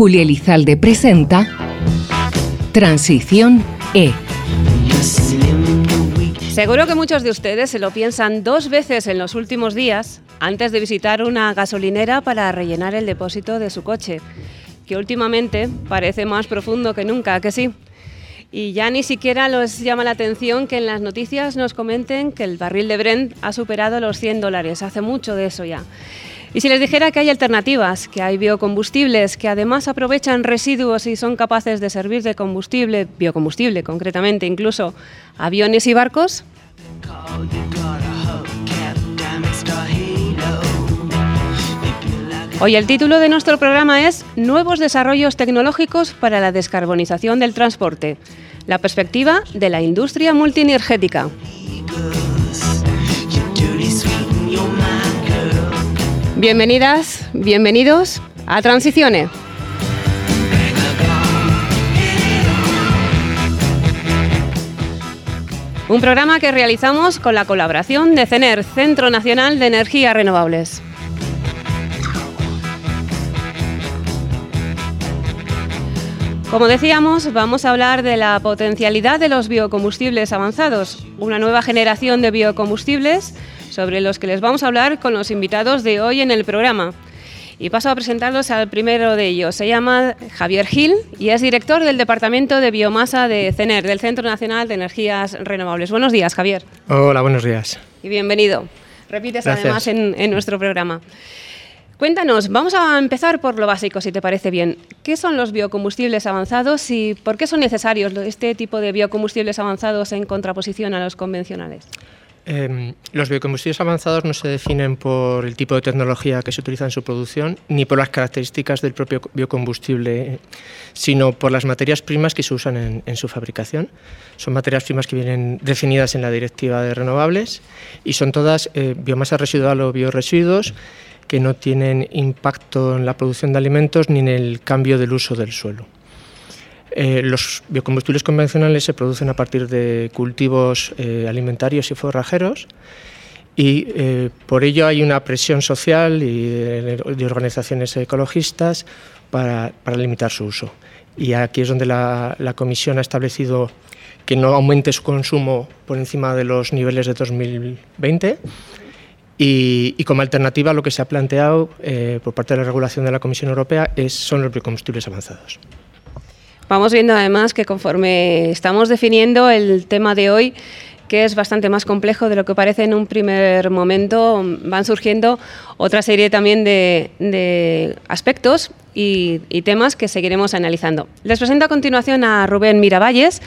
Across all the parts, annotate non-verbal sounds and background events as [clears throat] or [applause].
Julia Elizalde presenta Transición E. Seguro que muchos de ustedes se lo piensan dos veces en los últimos días antes de visitar una gasolinera para rellenar el depósito de su coche, que últimamente parece más profundo que nunca, que sí. Y ya ni siquiera los llama la atención que en las noticias nos comenten que el barril de Brent ha superado los 100 dólares. Hace mucho de eso ya. Y si les dijera que hay alternativas, que hay biocombustibles que además aprovechan residuos y son capaces de servir de combustible, biocombustible concretamente, incluso aviones y barcos. Hoy el título de nuestro programa es Nuevos desarrollos tecnológicos para la descarbonización del transporte. La perspectiva de la industria multienergética. Bienvenidas, bienvenidos a Transiciones. Un programa que realizamos con la colaboración de CENER, Centro Nacional de Energías Renovables. Como decíamos, vamos a hablar de la potencialidad de los biocombustibles avanzados, una nueva generación de biocombustibles sobre los que les vamos a hablar con los invitados de hoy en el programa. Y paso a presentarlos al primero de ellos. Se llama Javier Gil y es director del Departamento de Biomasa de CENER, del Centro Nacional de Energías Renovables. Buenos días, Javier. Hola, buenos días. Y bienvenido. Repites además en, en nuestro programa. Cuéntanos, vamos a empezar por lo básico, si te parece bien. ¿Qué son los biocombustibles avanzados y por qué son necesarios este tipo de biocombustibles avanzados en contraposición a los convencionales? Eh, los biocombustibles avanzados no se definen por el tipo de tecnología que se utiliza en su producción ni por las características del propio biocombustible, sino por las materias primas que se usan en, en, su fabricación. Son materias primas que vienen definidas en la Directiva de Renovables y son todas eh, biomasa residual o bioresiduos que no tienen impacto en la producción de alimentos ni en el cambio del uso del suelo. Eh, los biocombustibles convencionales se producen a partir de cultivos eh, alimentarios y forrajeros y eh, por ello hay una presión social y de, organizaciones ecologistas para, limitar su uso. Y aquí es donde la, Comisión ha establecido que no aumente su consumo por encima de los niveles de 2020 y, y, como alternativa lo que se ha planteado por parte de la regulación de la Comisión Europea es, son los biocombustibles avanzados. Vamos viendo además que conforme estamos definiendo el tema de hoy, que es bastante más complejo de lo que parece en un primer momento, van surgiendo otra serie también de, de aspectos y, temas que seguiremos analizando. Les presento a continuación a Rubén Miravalles.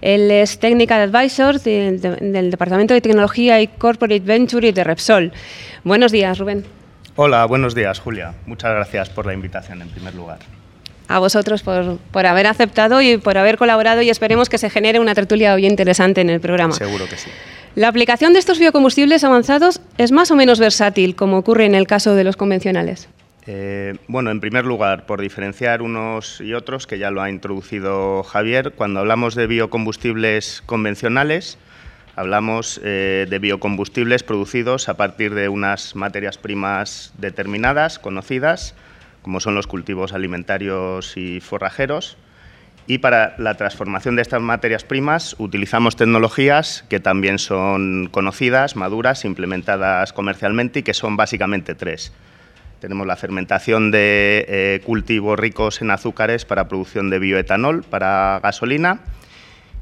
Él es Technical Advisor del, del Departamento de Tecnología y Corporate Venture de Repsol. Buenos días, Rubén. Hola, buenos días, Julia. Muchas gracias por la invitación, en primer lugar. A vosotros por, por haber aceptado y por haber colaborado y esperemos que se genere una tertulia bien interesante en el programa. Seguro que sí. La aplicación de estos biocombustibles avanzados es más o menos versátil, como ocurre en el caso de los convencionales. Eh, bueno, en primer lugar, por diferenciar unos y otros, que ya lo ha introducido Javier, cuando hablamos de biocombustibles convencionales, hablamos eh, de biocombustibles producidos a partir de unas materias primas determinadas, conocidas, como son los cultivos alimentarios y forrajeros. Y para la transformación de estas materias primas utilizamos tecnologías que también son conocidas, maduras, implementadas comercialmente y que son básicamente tres. Tenemos la fermentación de eh, cultivos ricos en azúcares para producción de bioetanol para gasolina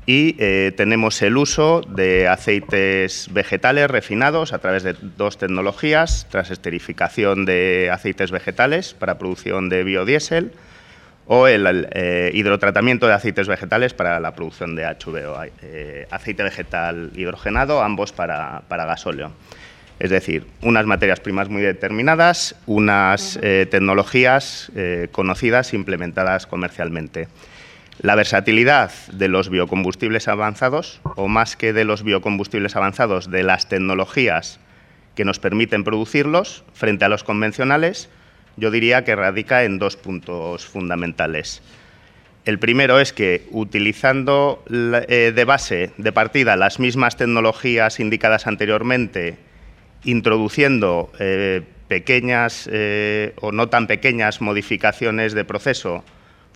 y eh, tenemos el uso de aceites vegetales refinados a través de dos tecnologías, transesterificación de aceites vegetales para producción de biodiesel o el, el eh, hidrotratamiento de aceites vegetales para la producción de HVO, eh, aceite vegetal hidrogenado, ambos para, para gasóleo. Es decir, unas materias primas muy determinadas, unas tecnologías conocidas implementadas comercialmente. La versatilidad de los biocombustibles avanzados, o más que de los biocombustibles avanzados, de las tecnologías que nos permiten producirlos frente a los convencionales, yo diría que radica en dos puntos fundamentales. El primero es que utilizando eh, de base, de partida, las mismas tecnologías indicadas anteriormente introduciendo eh, pequeñas o no tan pequeñas modificaciones de proceso,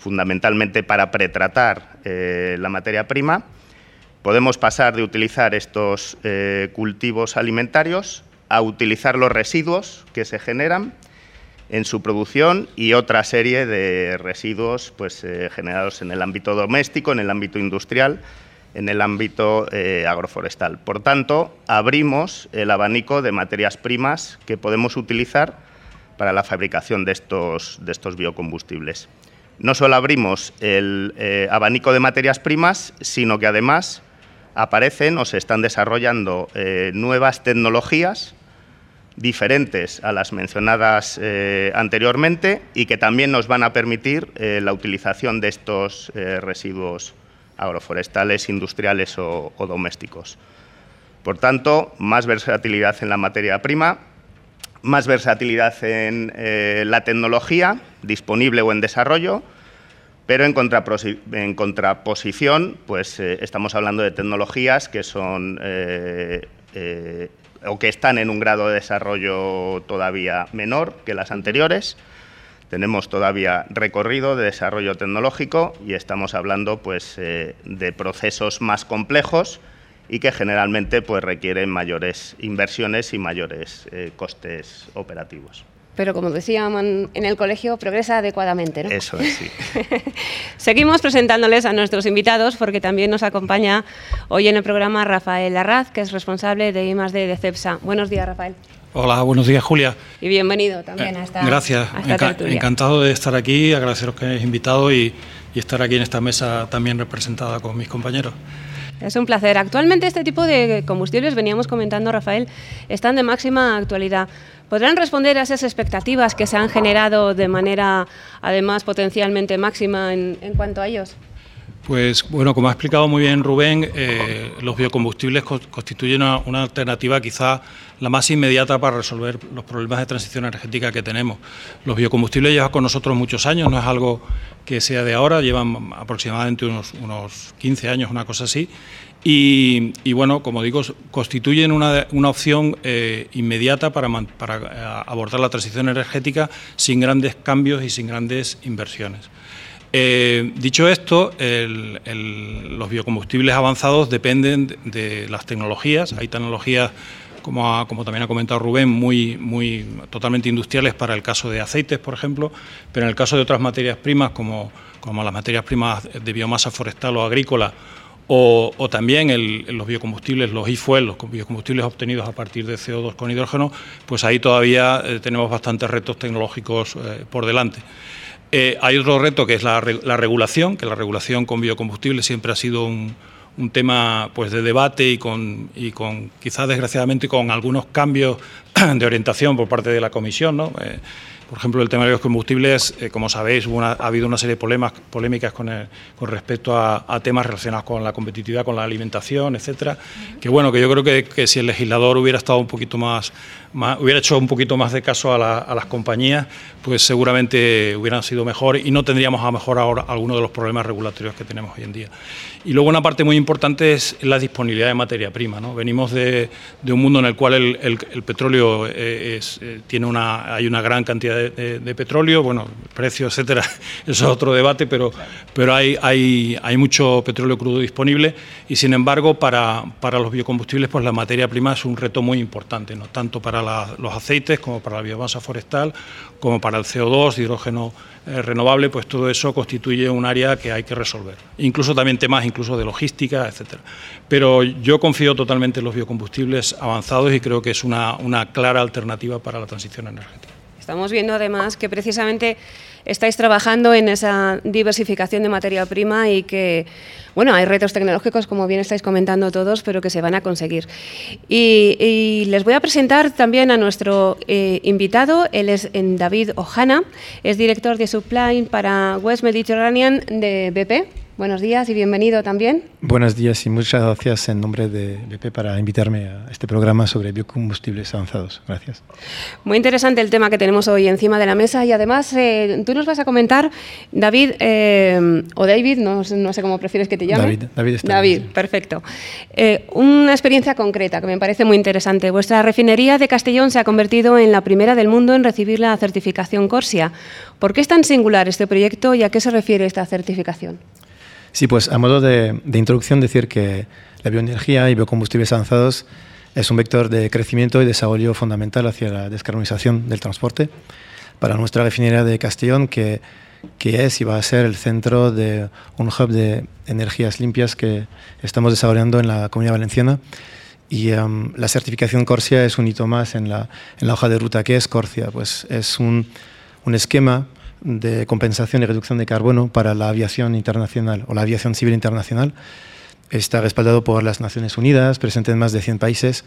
fundamentalmente para pretratar la materia prima, podemos pasar de utilizar estos cultivos alimentarios a utilizar los residuos que se generan en su producción y otra serie de residuos pues, eh, generados en el ámbito doméstico, en el ámbito industrial, en el ámbito eh, agroforestal. Por tanto, abrimos el abanico de materias primas que podemos utilizar para la fabricación de estos biocombustibles. No solo abrimos el eh, abanico de materias primas, sino que además aparecen o se están desarrollando nuevas tecnologías diferentes a las mencionadas eh, anteriormente y que también nos van a permitir eh, la utilización de estos eh, residuos agroforestales, industriales o, domésticos. Por tanto, más versatilidad en la materia prima, más versatilidad en la tecnología disponible o en desarrollo, pero en, contraposición, pues estamos hablando de tecnologías que son o que están en un grado de desarrollo todavía menor que las anteriores. Tenemos todavía recorrido de desarrollo tecnológico y estamos hablando pues, eh, de procesos más complejos y que generalmente pues, requieren mayores inversiones y mayores eh, costes operativos pero como decían en el colegio, progresa adecuadamente. ¿no? Eso es, sí. [laughs] Seguimos presentándoles a nuestros invitados porque también nos acompaña hoy en el programa Rafael Arraz, que es responsable de I+D de CEPSA. Buenos días, Rafael. Hola, buenos días, Julia. Y bienvenido también a esta Gracias, encantado de estar aquí, agradeceros que hayáis invitado y, y estar aquí en esta mesa también representada con mis compañeros. Es un placer. Actualmente este tipo de combustibles, veníamos comentando Rafael, están de máxima actualidad. ¿Podrán responder a esas expectativas que se han generado de manera, además, potencialmente máxima en, cuanto a ellos? Pues bueno, como ha explicado muy bien Rubén, eh, los biocombustibles constituyen una, alternativa quizá la más inmediata para resolver los problemas de transición energética que tenemos. Los biocombustibles llevan con nosotros muchos años, no es algo que sea de ahora, llevan aproximadamente unos, unos 15 años, una cosa así, y, bueno, como digo, constituyen una, opción eh, inmediata para, eh, abordar la transición energética sin grandes cambios y sin grandes inversiones. Eh, dicho esto, los biocombustibles avanzados dependen de, las tecnologías. Hay tecnologías, como, también ha comentado Rubén, muy, muy totalmente industriales para el caso de aceites, por ejemplo, pero en el caso de otras materias primas, como, como las materias primas de biomasa forestal o agrícola, o, también los biocombustibles, los e-fuel, los biocombustibles obtenidos a partir de CO2 con hidrógeno, pues ahí todavía eh, tenemos bastantes retos tecnológicos eh, por delante. Eh, hay otro reto que es la, regulación, que la regulación con biocombustibles siempre ha sido un, tema pues, de debate y con, y con, quizás desgraciadamente, con algunos cambios [clears throat] de orientación por parte de la Comisión. ¿no? Por ejemplo, el tema de los combustibles, eh, como sabéis, ha habido una serie de problemas, polémicas con, respecto a, temas relacionados con la competitividad, con la alimentación, etcétera. Que bueno, que yo creo que, si el legislador hubiera estado un poquito más, hubiera hecho un poquito más de caso a, las compañías, pues seguramente hubieran sido mejor y no tendríamos a mejor ahora algunos de los problemas regulatorios que tenemos hoy en día. Y luego una parte muy importante es la disponibilidad de materia prima. Venimos de, un mundo en el cual el, petróleo eh, eh, tiene una, hay una gran cantidad de, petróleo, bueno, precio, etcétera, [laughs] eso es otro debate, pero, pero hay, hay, hay mucho petróleo crudo disponible y sin embargo para, para los biocombustibles pues la materia prima es un reto muy importante, ¿no? tanto para los aceites como para la biomasa forestal, como para el CO2, hidrógeno eh, renovable, pues todo eso constituye un área que hay que resolver. Incluso también temas incluso de logística, etcétera. Pero yo confío totalmente en los biocombustibles avanzados y creo que es una, una clara alternativa para la transición energética. Estamos viendo además que precisamente estáis trabajando en esa diversificación de materia prima y que, bueno, hay retos tecnológicos, como bien estáis comentando todos, pero que se van a conseguir. Y, les voy a presentar también a nuestro eh, invitado, él es David Ojana, es director de Supply para West Mediterranean de BP. Buenos días y bienvenido también. Buenos días y muchas gracias en nombre de BP para invitarme a este programa sobre biocombustibles avanzados. Gracias. Muy interesante el tema que tenemos hoy encima de la mesa y además eh, tú nos vas a comentar, David, eh, o David, no, sé cómo prefieres que te llame. David, David está David, perfecto. Eh, una experiencia concreta que me parece muy interesante. Vuestra refinería de Castellón se ha convertido en la primera del mundo en recibir la certificación Corsia. ¿Por qué es tan singular este proyecto y a qué se refiere esta certificación? Sí, pues a modo de, introducción decir que la bioenergía y biocombustibles avanzados es un vector de crecimiento y desarrollo fundamental hacia la descarbonización del transporte para nuestra refinería de Castellón, que, que es y va a ser el centro de un hub de energías limpias que estamos desarrollando en la Comunidad Valenciana. Y um, la certificación Corsia es un hito más en la, en la hoja de ruta. ¿Qué es Corsia? Pues es un, un esquema de compensación y reducción de carbono para la aviación internacional o la aviación civil internacional. Está respaldado por las Naciones Unidas, presente en más de 100 países,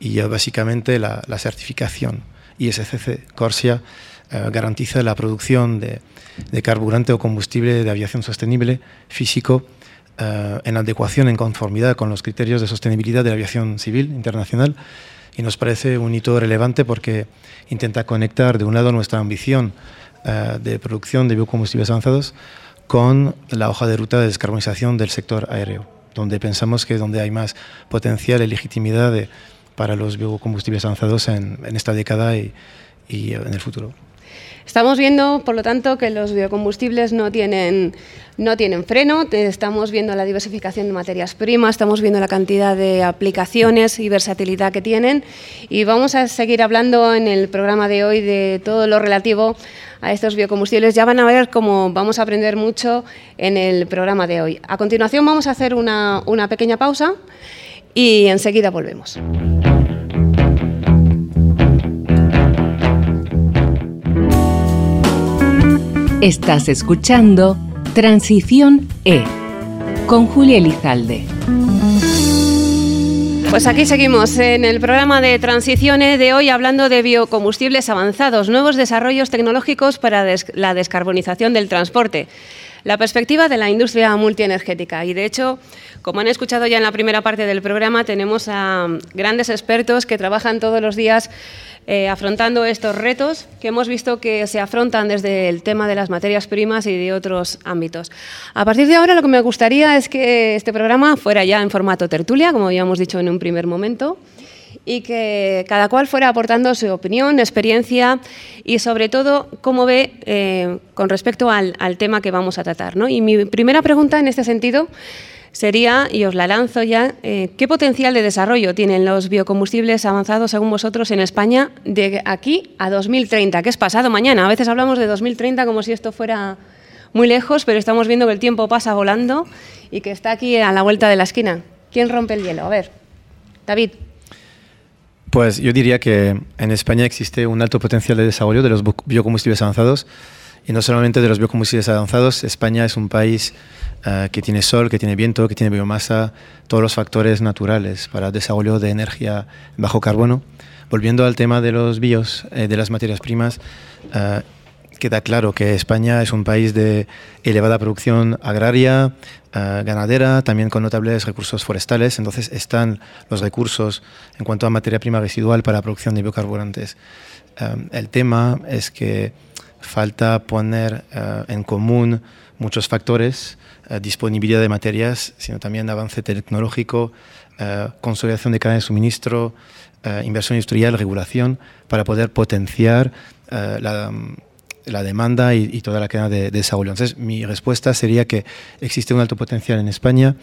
y básicamente la, certificación ISCC Corsia eh, garantiza la producción de, carburante o combustible de aviación sostenible físico eh, en adecuación, en conformidad con los criterios de sostenibilidad de la aviación civil internacional. Y nos parece un hito relevante porque intenta conectar, de un lado, nuestra ambición de producción de biocombustibles avanzados con la hoja de ruta de descarbonización del sector aéreo, donde pensamos que es donde hay más potencial y legitimidad para los biocombustibles avanzados en, esta década y, y en el futuro. Estamos viendo, por lo tanto, que los biocombustibles no tienen, no tienen freno, estamos viendo la diversificación de materias primas, estamos viendo la cantidad de aplicaciones y versatilidad que tienen y vamos a seguir hablando en el programa de hoy de todo lo relativo a estos biocombustibles. Ya van a ver cómo vamos a aprender mucho en el programa de hoy. A continuación vamos a hacer una, una pequeña pausa y enseguida volvemos. Estás escuchando Transición E con Julia Elizalde. Pues aquí seguimos en el programa de Transición E de hoy hablando de biocombustibles avanzados, nuevos desarrollos tecnológicos para la descarbonización del transporte. La perspectiva de la industria multienergética. Y de hecho, como han escuchado ya en la primera parte del programa, tenemos a grandes expertos que trabajan todos los días eh, afrontando estos retos que hemos visto que se afrontan desde el tema de las materias primas y de otros ámbitos. A partir de ahora lo que me gustaría es que este programa fuera ya en formato tertulia, como habíamos dicho en un primer momento y que cada cual fuera aportando su opinión, experiencia y sobre todo cómo ve eh, con respecto al, tema que vamos a tratar. Y mi primera pregunta en este sentido sería, y os la lanzo ya, eh, ¿qué potencial de desarrollo tienen los biocombustibles avanzados, según vosotros, en España de aquí a 2030, que es pasado mañana? A veces hablamos de 2030 como si esto fuera muy lejos, pero estamos viendo que el tiempo pasa volando y que está aquí a la vuelta de la esquina. ¿Quién rompe el hielo? A ver, David. Pues yo diría que en España existe un alto potencial de desarrollo de los biocombustibles avanzados y no solamente de los biocombustibles avanzados. España es un país eh, que tiene sol, que tiene viento, que tiene biomasa, todos los factores naturales para el desarrollo de energía bajo carbono. Volviendo al tema de los bios, eh, de las materias primas, eh, queda claro que España es un país de elevada producción agraria, ganadera, también con notables recursos forestales, entonces están los recursos en cuanto a materia prima residual para la producción de biocarburantes. el tema es que falta poner en común muchos factores eh, disponibilidad de materias, sino también avance tecnológico, eh, consolidación de cadena de suministro, eh, inversión industrial, regulación, para poder potenciar la, la, demanda y, toda la cadena de, desarrollo. Entonces, mi respuesta sería que existe un alto potencial en España.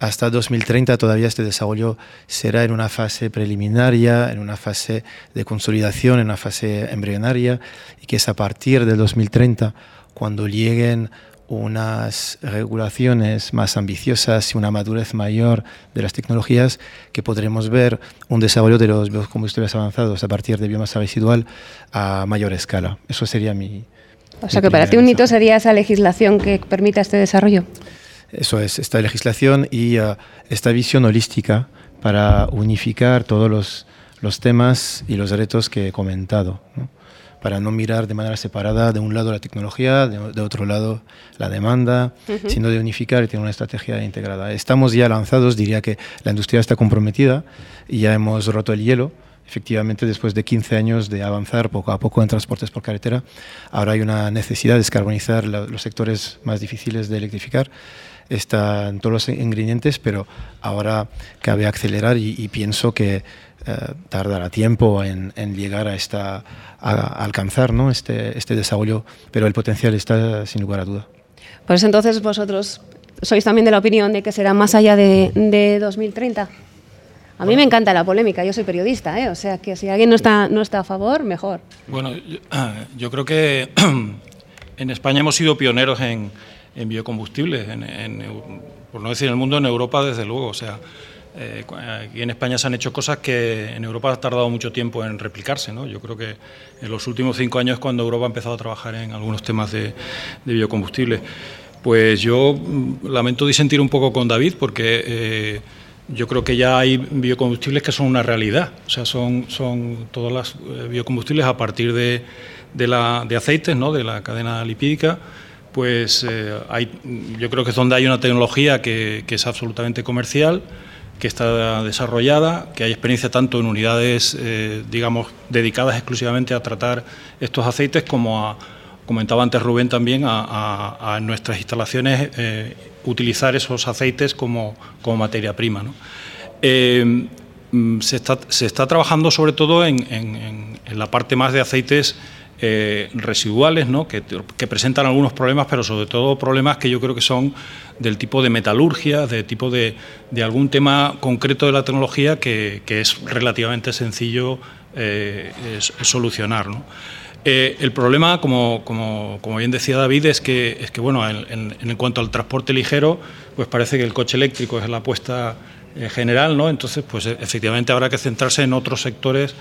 Hasta 2030 todavía este desarrollo será en una fase preliminaria, en una fase de consolidación, en una fase embrionaria, y que es a partir del 2030 cuando lleguen unas regulaciones más ambiciosas y una madurez mayor de las tecnologías que podremos ver un desarrollo de los biocombustibles avanzados a partir de biomasa residual a mayor escala. Eso sería mi... O sea que para ti un hito sería esa legislación que permita este desarrollo. Eso es, esta legislación y uh, esta visión holística para unificar todos los, los, temas y los retos que he comentado. Para no mirar de manera separada de un lado la tecnología, de, otro lado la demanda, sino de unificar y tener una estrategia integrada. Estamos ya lanzados, diría que la industria está comprometida y ya hemos roto el hielo. Efectivamente, después de 15 años de avanzar poco a poco en transportes por carretera, ahora hay una necesidad de descarbonizar los sectores más difíciles de electrificar están todos los ingredientes, pero ahora cabe acelerar y, pienso que eh, tardará tiempo en, llegar a, esta, a, alcanzar ¿no? este, este desarrollo, pero el potencial está sin lugar a duda. Pues entonces vosotros sois también de la opinión de que será más allá de, de 2030. A mí me encanta la polémica, yo soy periodista, ¿eh? o sea que si alguien no está, no está a favor, mejor. Bueno, yo [clears throat] creo que [clears throat] en España hemos sido pioneros en, en biocombustibles, por no decir en el mundo, en Europa desde luego. O sea, eh, aquí en España se han hecho cosas que en Europa ha tardado mucho tiempo en replicarse. ¿no? Yo creo que en los últimos cinco años es cuando Europa ha empezado a trabajar en algunos temas de, de biocombustibles. Pues yo mm, lamento disentir un poco con David porque eh, yo creo que ya hay biocombustibles que son una realidad. O sea, son, son todos los eh, biocombustibles a partir de, de, la, de aceites, ¿no? de la cadena lipídica pues eh, hay, yo creo que es donde hay una tecnología que, es absolutamente comercial, que está desarrollada, que hay experiencia tanto en unidades, eh, digamos, dedicadas exclusivamente a tratar estos aceites, como comentaba antes Rubén también, a, nuestras instalaciones eh, utilizar esos aceites como, materia prima. Mm, se, está, trabajando sobre todo en la parte más de aceites eh, residuales, ¿no? que, presentan algunos problemas, pero sobre todo problemas que yo creo que son del tipo de metalurgia, de tipo de, algún tema concreto de la tecnología que, es relativamente sencillo eh, solucionar. Eh, el problema, como, bien decía David, es que, bueno, en, en, cuanto al transporte ligero, pues parece que el coche eléctrico es la apuesta general, ¿no? Entonces, pues efectivamente habrá que centrarse en otros sectores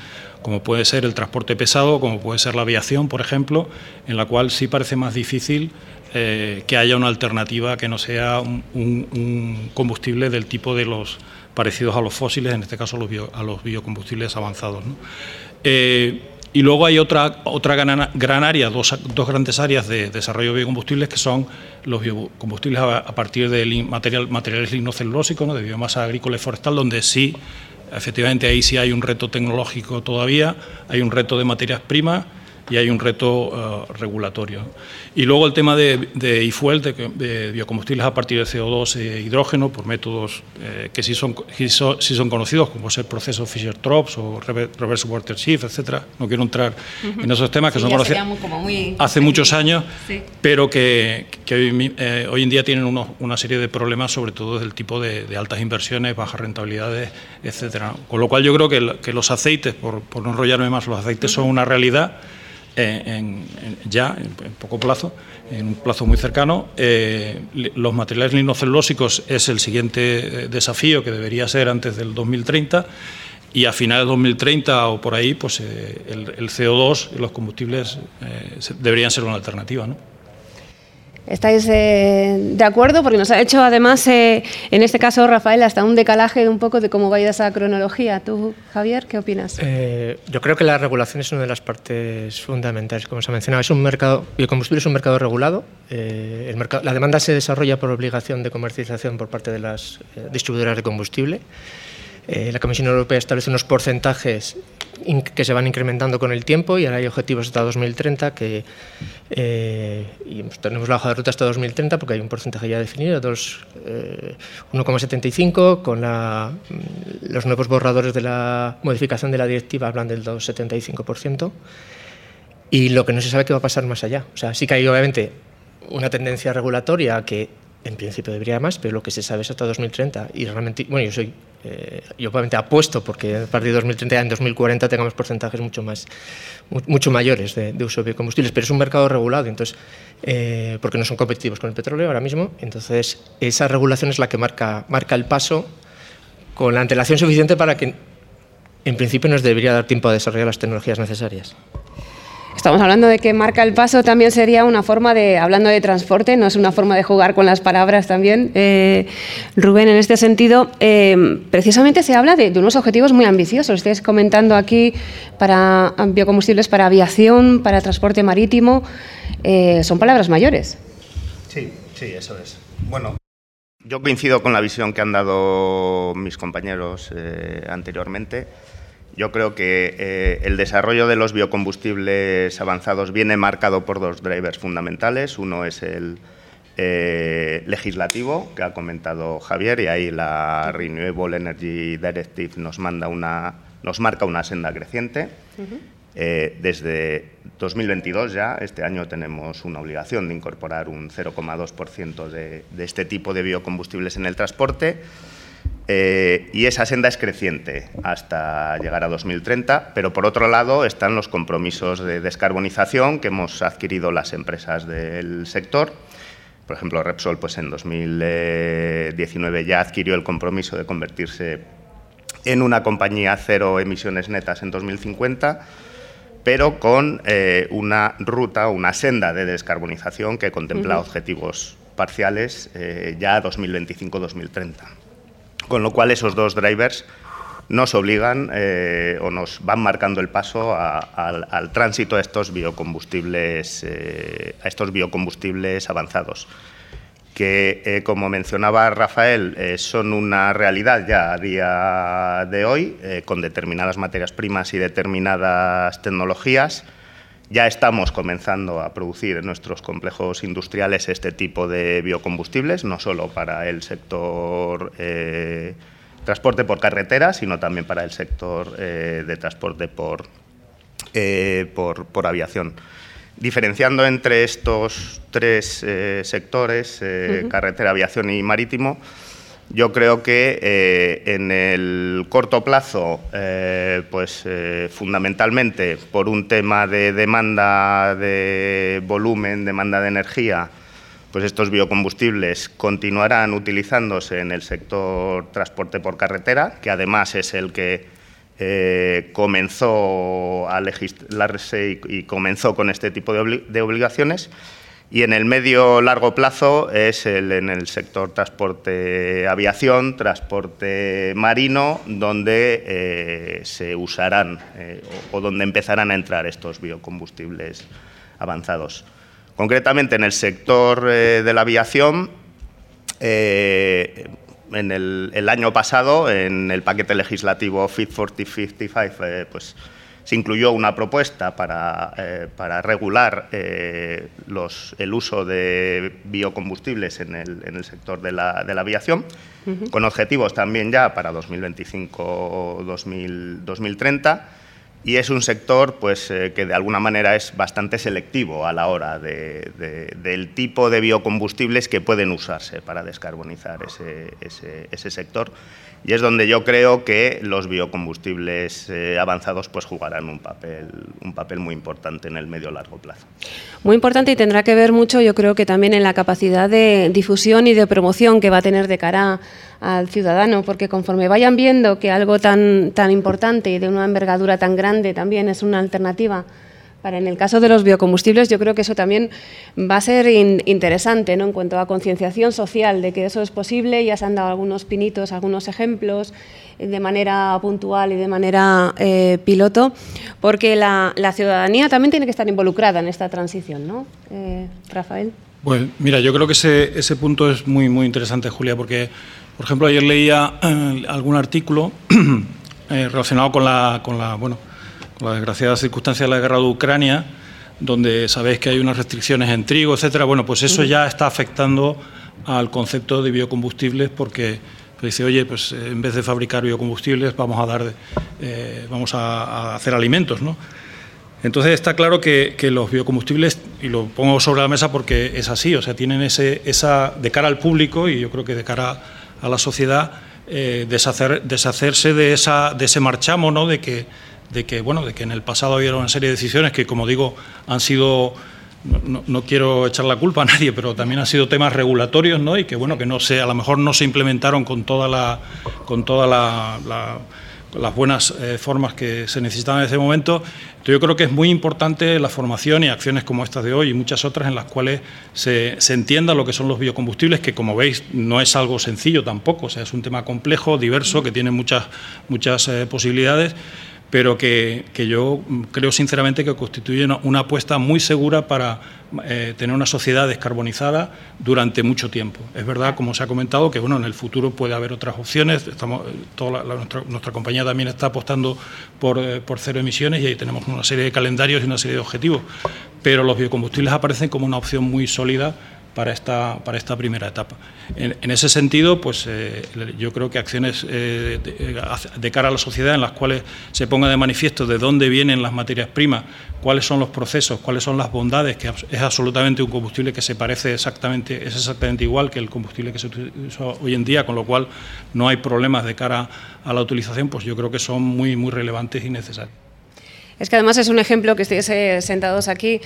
como puede ser el transporte pesado, como puede ser la aviación, por ejemplo, en la cual sí parece más difícil eh, que haya una alternativa que no sea un, combustible del tipo de los parecidos a los fósiles, en este caso a los, biocombustibles avanzados. Eh, y luego hay otra, otra gran, área, dos, grandes áreas de desarrollo de biocombustibles que son los biocombustibles a, partir de material, materiales lignocelulósicos, de biomasa agrícola y forestal, donde sí Efectivamente, ahí sí hay un reto tecnológico todavía, hay un reto de materias primas y hay un reto eh, regulatorio. Y luego el tema de, de e-fuel, de, biocombustibles a partir de CO2 e hidrógeno, por métodos eh, que sí son, sí son, conocidos, como ser proceso Fischer-Tropsch o reverse water shift, etcétera. No quiero entrar en esos temas que son conocidos hace muchos años, pero que, eh, hoy, en día tienen una serie de problemas, sobre todo del tipo de, altas inversiones, bajas rentabilidades, etcétera. Con lo cual yo creo que, los aceites, por, por, no enrollarme más, los aceites son una realidad en, ya en, poco plazo, en un plazo muy cercano. Eh, los materiales lignocelulósicos es el siguiente eh, desafío que debería ser antes del 2030 y a finales de 2030 o por ahí, pues eh, el, CO2 y los combustibles deberían ser una alternativa. ¿no? ¿Estáis eh, de acuerdo? Porque nos ha hecho además, eh, en este caso, Rafael, hasta un decalaje un poco de cómo va a ir esa cronología. ¿Tú, Javier, qué opinas? Eh, yo creo que la regulación es una de las partes fundamentales, como se ha mencionado. Es un mercado, biocombustible es un mercado regulado. Mercado, la demanda se desarrolla por obligación de comercialización por parte de las distribuidoras de combustible. La Comisión Europea establece unos porcentajes que se van incrementando con el tiempo y ahora hay objetivos hasta 2030 que eh, y tenemos la hoja de ruta hasta 2030 porque hay un porcentaje ya definido, 1,75 eh, con la, mm, los nuevos borradores de la modificación de la directiva hablan del 2,75% y lo que no se sabe qué va a pasar más allá. O sea, sí que hay obviamente una tendencia regulatoria que en principio debería más, pero lo que se sabe es hasta 2030 y realmente, bueno, yo soy eh, yo obviamente apuesto porque a partir de 2030 en 2040 tengamos porcentajes mucho más mucho mayores de, uso de biocombustibles, pero es un mercado regulado, entonces eh, porque no son competitivos con el petróleo ahora mismo, entonces esa regulación es la que marca marca el paso con la antelación suficiente para que en principio nos debería dar tiempo a desarrollar las tecnologías necesarias. Estamos hablando de que marca el paso también sería una forma de, hablando de transporte, no es una forma de jugar con las palabras también. Eh, Rubén, en este sentido, eh, precisamente se habla de, unos objetivos muy ambiciosos. Estáis comentando aquí para biocombustibles para aviación, para transporte marítimo. Eh, son palabras mayores. Sí, sí, eso es. Bueno, yo coincido con la visión que han dado mis compañeros anteriormente. Yo creo que eh, el desarrollo de los biocombustibles avanzados viene marcado por dos drivers fundamentales. Uno es el eh, legislativo, que ha comentado Javier, y ahí la Renewable Energy Directive nos, manda una, nos marca una senda creciente. Eh, desde 2022 ya, este año tenemos una obligación de incorporar un 0,2% de, de este tipo de biocombustibles en el transporte. Eh, y esa senda es creciente hasta llegar a 2030, pero por otro lado están los compromisos de descarbonización que hemos adquirido las empresas del sector. Por ejemplo, Repsol pues en 2019 ya adquirió el compromiso de convertirse en una compañía cero emisiones netas en 2050, pero con eh, una ruta, una senda de descarbonización que contempla objetivos parciales eh, ya a 2025-2030. Con lo cual esos dos drivers nos obligan eh, o nos van marcando el paso al, tránsito a estos biocombustibles, eh, a estos biocombustibles avanzados, que, eh, como mencionaba Rafael, son una realidad ya a día de hoy, con determinadas materias primas y determinadas tecnologías. Ya estamos comenzando a producir en nuestros complejos industriales este tipo de biocombustibles, no solo para el sector eh, transporte por carretera, sino también para el sector eh, de transporte por, eh, por, aviación. Diferenciando entre estos tres sectores, carretera, aviación y marítimo, yo creo que eh, en el corto plazo, eh, pues eh, fundamentalmente por un tema de demanda de volumen, demanda de energía, pues estos biocombustibles continuarán utilizándose en el sector transporte por carretera, que además es el que comenzó a legislarse y, comenzó con este tipo de obligaciones y en el medio largo plazo es en el sector transporte aviación, transporte marino, donde eh, se usarán eh, o, donde empezarán a entrar estos biocombustibles avanzados. Concretamente en el sector eh, de la aviación, en el, año pasado, en el paquete legislativo Fit 4055, pues se incluyó una propuesta para, eh, regular eh, el uso de biocombustibles en el, sector de la, aviación, con objetivos también ya para 2025-2030 y es un sector pues, eh, que de alguna manera es bastante selectivo a la hora del tipo de biocombustibles que pueden usarse para descarbonizar ese, sector. Y es donde yo creo que los biocombustibles eh, avanzados pues, jugarán un papel, un papel muy importante en el medio largo plazo. Muy importante y tendrá que ver mucho, yo creo que también en la capacidad de difusión y de promoción que va a tener de cara al ciudadano, porque conforme vayan viendo que algo tan, tan importante y de una envergadura tan grande también es una alternativa para en el caso de los biocombustibles, yo creo que eso también va a ser interesante ¿no? en cuanto a concienciación social de que eso es posible. Ya se han dado algunos pinitos, algunos ejemplos eh, de manera puntual y de manera eh, piloto, porque la, ciudadanía también tiene que estar involucrada en esta transición, ¿no? Eh, Rafael. Pues mira, yo creo que ese, ese punto es muy, muy interesante, Julia, porque por ejemplo, ayer leía eh, algún artículo [clears throat] relacionado con la, con la, bueno, con la desgraciada circunstancia de la guerra de Ucrania, donde sabéis que hay unas restricciones en trigo, etcétera. Bueno, pues eso ya está afectando al concepto de biocombustibles porque dice, oye, pues eh, en vez de fabricar biocombustibles vamos a dar, vamos a, hacer alimentos, ¿no? Entonces está claro que, que, los biocombustibles, y lo pongo sobre la mesa porque es así, o sea, tienen ese, esa, de cara al público y yo creo que de cara a la sociedad eh, deshacer, deshacerse de, esa, de ese marchamo, ¿no? de, que, de, que, bueno, de que en el pasado había una serie de decisiones que, como digo, han sido, no, quiero echar la culpa a nadie, pero también han sido temas regulatorios ¿no? y que, bueno, que no se, a lo mejor no se implementaron con toda la, con toda la, las buenas eh, formas que se necesitaban en ese momento. Entonces, yo creo que es muy importante la formación y acciones como estas de hoy y muchas otras en las cuales se, se entienda lo que son los biocombustibles, que como veis no es algo sencillo tampoco, es un tema complejo, diverso, que tiene muchas, muchas eh, posibilidades pero que, yo creo sinceramente que constituye una, apuesta muy segura para eh, tener una sociedad descarbonizada durante mucho tiempo. Es verdad, como se ha comentado, que bueno, en el futuro puede haber otras opciones. Estamos, toda nuestra, compañía también está apostando por, eh, por cero emisiones y ahí tenemos una serie de calendarios y una serie de objetivos. Pero los biocombustibles aparecen como una opción muy sólida para esta, para esta primera etapa. En, ese sentido, pues eh, yo creo que acciones eh, de, cara a la sociedad en las cuales se ponga de manifiesto de dónde vienen las materias primas, cuáles son los procesos, cuáles son las bondades, que es absolutamente un combustible que se parece exactamente, es exactamente igual que el combustible que se utiliza hoy en día, con lo cual no hay problemas de cara a la utilización, pues yo creo que son muy, muy relevantes y necesarios. Es que además es un ejemplo que estéis sentados aquí,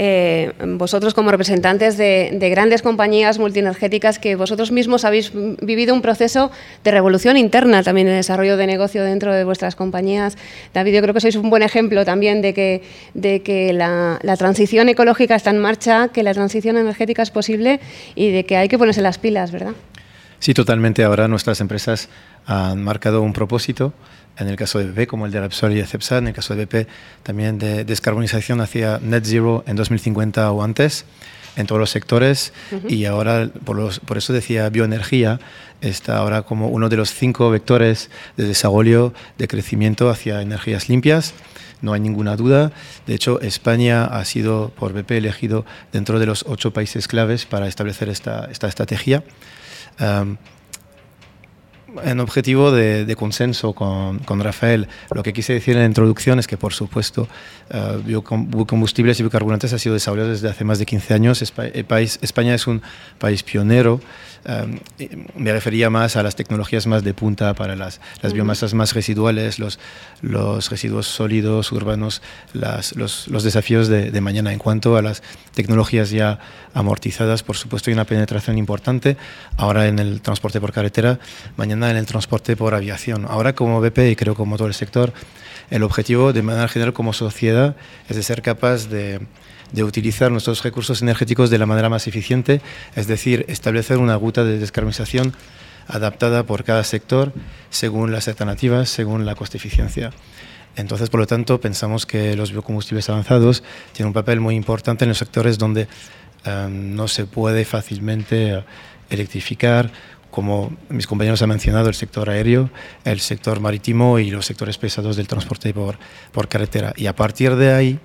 eh, vosotros como representantes de, grandes compañías multienergéticas, que vosotros mismos habéis vivido un proceso de revolución interna también de desarrollo de negocio dentro de vuestras compañías. David, yo creo que sois un buen ejemplo también de que, de que la, la transición ecológica está en marcha, que la transición energética es posible y de que hay que ponerse las pilas, ¿verdad? Sí, totalmente. Ahora nuestras empresas han marcado un propósito en el caso de BP, como el de Repsol y de Cepsa, en el caso de BP también de descarbonización hacia net zero en 2050 o antes en todos los sectores y ahora, por, por, eso decía, bioenergía está ahora como uno de los cinco vectores de desarrollo, de crecimiento hacia energías limpias. No hay ninguna duda. De hecho, España ha sido por BP elegido dentro de los ocho países claves para establecer esta, esta estrategia en objetivo de, consenso con, con, Rafael, lo que quise decir en la introducción es que, por supuesto, uh, biocombustibles y biocarburantes ha sido desarrollado desde hace más de 15 años. España es un país pionero Em, me refería más a las tecnologías más de punta para las, las biomasas más residuales, los, los residuos sólidos urbanos, las, los, los, desafíos de, de, mañana. En cuanto a las tecnologías ya amortizadas, por supuesto hay una penetración importante ahora en el transporte por carretera, mañana en el transporte por aviación. Ahora como BP y creo como todo el sector, el objetivo de manera general como sociedad es de ser capaz de de utilizar nuestros recursos energéticos de la manera más eficiente, es decir, establecer una ruta de descarbonización adaptada por cada sector según las alternativas, según la coste eficiencia. Entonces, por lo tanto, pensamos que los biocombustibles avanzados tienen un papel muy importante en los sectores donde em, no se puede fácilmente electrificar, como mis compañeros han mencionado, el sector aéreo, el sector marítimo y los sectores pesados del transporte por, por carretera. Y a partir de ahí,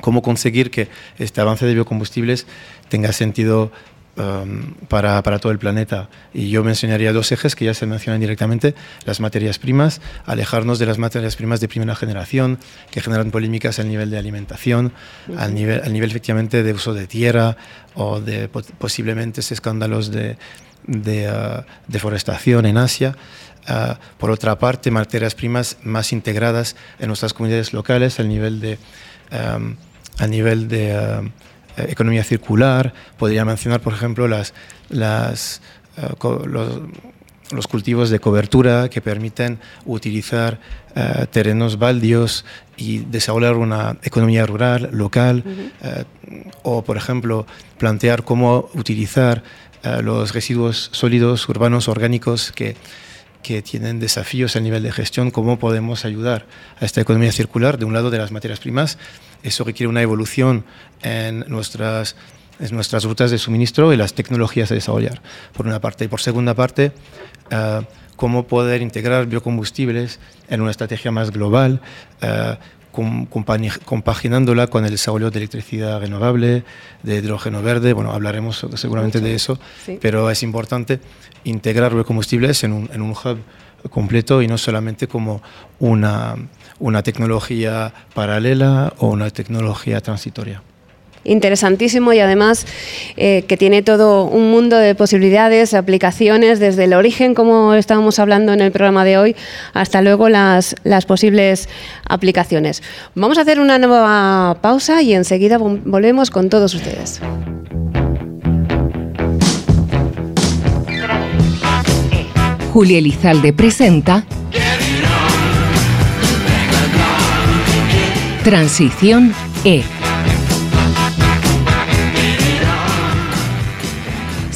cómo conseguir que este avance de biocombustibles tenga sentido um, para, para, todo el planeta. Y yo mencionaría dos ejes que ya se mencionan directamente, las materias primas, alejarnos de las materias primas de primera generación, que generan polémicas al nivel de alimentación, al, nivel, al nivel efectivamente de uso de tierra o de posiblemente escándalos de, de uh, deforestación en Asia. Uh, por otra parte, materias primas más integradas en nuestras comunidades locales, al nivel de... Um, a nivel de eh, economía circular. Podría mencionar, por ejemplo, las, las, eh, los, cultivos de cobertura que permiten utilizar eh, terrenos baldios y desarrollar una economía rural, local, o, por ejemplo, plantear cómo utilizar los residuos sólidos urbanos orgánicos que que tienen desafíos a nivel de gestión, cómo podemos ayudar a esta economía circular, de un lado de las materias primas eso requiere una evolución en nuestras, en nuestras rutas de suministro y las tecnologías a desarrollar, por una parte. Y por segunda parte, uh, cómo poder integrar biocombustibles en una estrategia más global, uh, compaginándola con el desarrollo de electricidad renovable, de hidrógeno verde, bueno, hablaremos seguramente de eso, sí. pero es importante integrar biocombustibles en un, en un hub completo y no solamente como una, una tecnología paralela o una tecnología transitoria interesantísimo y además eh, que tiene todo un mundo de posibilidades, aplicaciones, desde el origen, como estábamos hablando en el programa de hoy, hasta luego las, las posibles aplicaciones. Vamos a hacer una nueva pausa y enseguida volvemos con todos ustedes. Julia Elizalde presenta Transición E.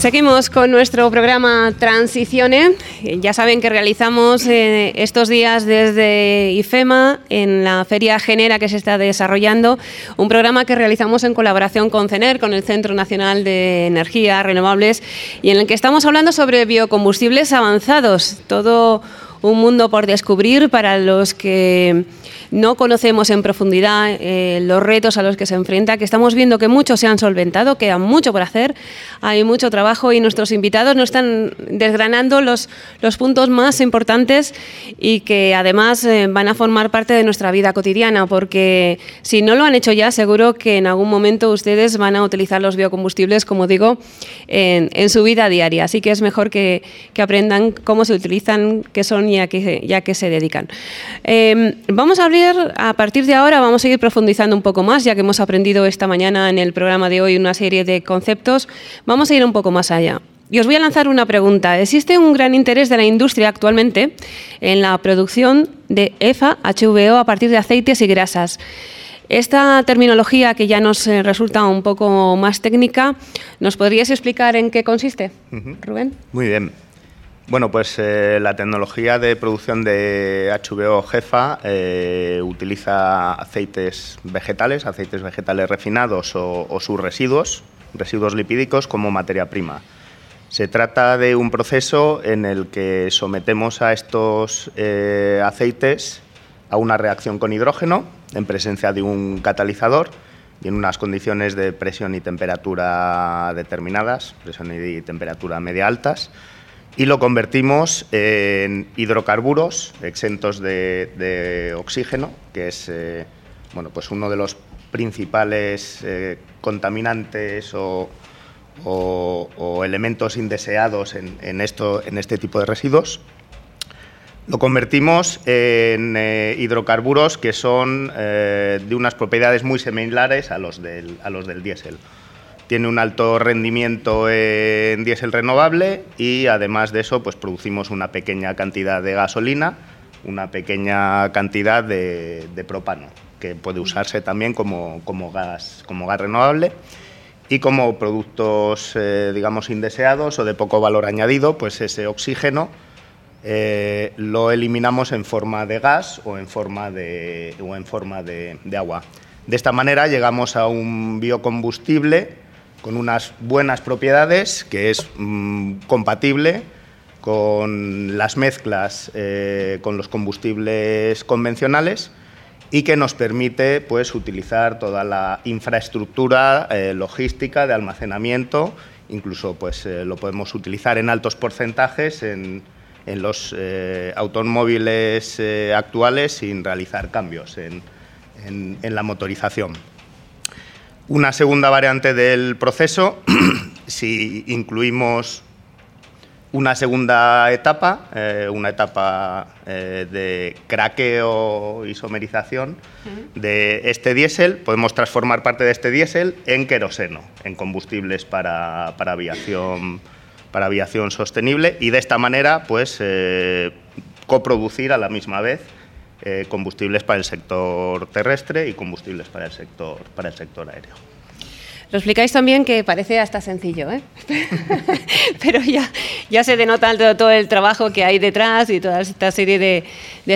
Seguimos con nuestro programa Transiciones. Ya saben que realizamos eh, estos días desde IFEMA, en la Feria Genera que se está desarrollando, un programa que realizamos en colaboración con CENER, con el Centro Nacional de Energía Renovables, y en el que estamos hablando sobre biocombustibles avanzados. Todo un mundo por descubrir para los que no conocemos en profundidad eh, los retos a los que se enfrenta, que estamos viendo que muchos se han solventado, queda mucho por hacer, hay mucho trabajo y nuestros invitados nos están desgranando los, los puntos más importantes y que además eh, van a formar parte de nuestra vida cotidiana, porque si no lo han hecho ya, seguro que en algún momento ustedes van a utilizar los biocombustibles, como digo, en, en su vida diaria. Así que es mejor que, que, aprendan cómo se utilizan, qué son y a qué, ya que se dedican. Eh, vamos a abrir a partir de ahora vamos a ir profundizando un poco más, ya que hemos aprendido esta mañana en el programa de hoy una serie de conceptos, vamos a ir un poco más allá. Y os voy a lanzar una pregunta. ¿Existe un gran interés de la industria actualmente en la producción de EFA, HVO, a partir de aceites y grasas? Esta terminología que ya nos eh, resulta un poco más técnica, ¿nos podrías explicar en qué consiste, Rubén? Muy bien. Bueno, pues eh, la tecnología de producción de HVO jefa eh, utiliza aceites vegetales, aceites vegetales refinados o, sus residuos, residuos lipídicos como materia prima. Se trata de un proceso en el que sometemos a estos eh, aceites a una reacción con hidrógeno en presencia de un catalizador y en unas condiciones de presión y temperatura determinadas, presión y temperatura media altas y lo convertimos en hidrocarburos exentos de, oxígeno, que es eh, bueno, pues uno de los principales eh, contaminantes o, elementos indeseados en, esto, en este tipo de residuos. Lo convertimos en eh, hidrocarburos que son de unas propiedades muy similares a los del, a los del diésel tiene un alto rendimiento en diésel renovable y además de eso pues producimos una pequeña cantidad de gasolina, una pequeña cantidad de, propano, que puede usarse también como, gas, como gas renovable y como productos eh, digamos indeseados o de poco valor añadido, pues ese oxígeno eh, lo eliminamos en forma de gas o en forma de, o en forma de agua. De esta manera llegamos a un biocombustible con unas buenas propiedades, que es mm, compatible con las mezclas eh, con los combustibles convencionales y que nos permite pues, utilizar toda la infraestructura eh, logística de almacenamiento, incluso pues, eh, lo podemos utilizar en altos porcentajes en, los automóviles actuales sin realizar cambios en la motorización. Una segunda variante del proceso, [clears throat] si incluimos una segunda etapa, eh, una etapa eh, de craqueo, isomerización de este diésel, podemos transformar parte de este diésel en queroseno, en combustibles para, aviación, para aviación sostenible y de esta manera pues, eh, coproducir a la misma vez combustibles para el sector terrestre y combustibles para el sector, para el sector aéreo. Lo explicáis también que parece hasta sencillo, ¿eh? [laughs] pero ya, se denota todo, el trabajo que hay detrás y toda esta serie de,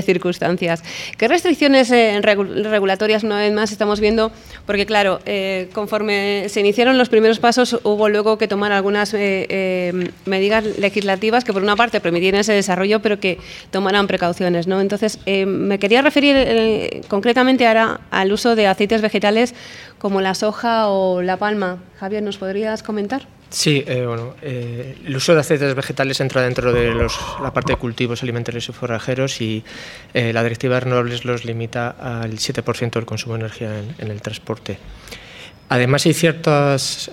circunstancias. ¿Qué restricciones eh, regulatorias, una vez más, estamos viendo? Porque, claro, eh, conforme se iniciaron los primeros pasos, hubo luego que tomar algunas medidas legislativas que, por una parte, permitieran ese desarrollo, pero que tomaran precauciones. ¿no? Entonces, me quería referir concretamente ahora al uso de aceites vegetales como la soja o la palma. Javier, ¿nos podrías comentar? Sí, eh, bueno, eh, el uso de aceites vegetales entra dentro de la parte de cultivos alimentarios y forrajeros y eh, la Directiva de Renovables los limita al 7% del consumo de energía en, el transporte. Además, hay ciertos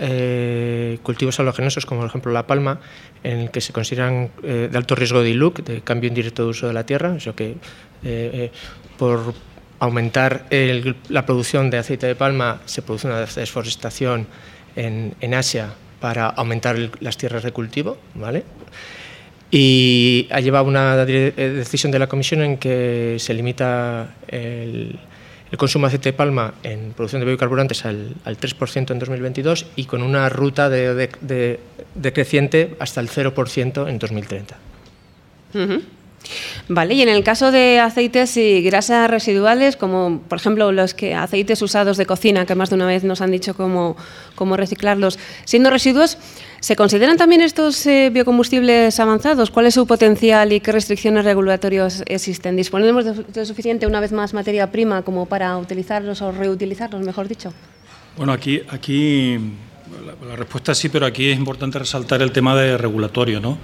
cultivos halogenosos, como por ejemplo la palma, en el que se consideran de alto riesgo de ILUC, de cambio indirecto de uso de la tierra, eso que por aumentar la producción de aceite de palma, se produce una desforestación en, Asia para aumentar las tierras de cultivo, ¿vale? Y ha llevado una decisión de la Comisión en que se limita el, consumo de aceite de palma en producción de biocarburantes al, 3% en 2022 y con una ruta de, decreciente hasta el 0% en 2030. Vale, y en el caso de aceites y grasas residuales, como por ejemplo los que aceites usados de cocina, que más de una vez nos han dicho cómo, cómo reciclarlos, siendo residuos, ¿se consideran también estos eh, biocombustibles avanzados? ¿Cuál es su potencial y qué restricciones regulatorias existen? ¿Disponemos de, suficiente, una vez más, materia prima como para utilizarlos o reutilizarlos, mejor dicho? Bueno, aquí, aquí la, respuesta sí, pero aquí es importante resaltar el tema de regulatorio. ¿no?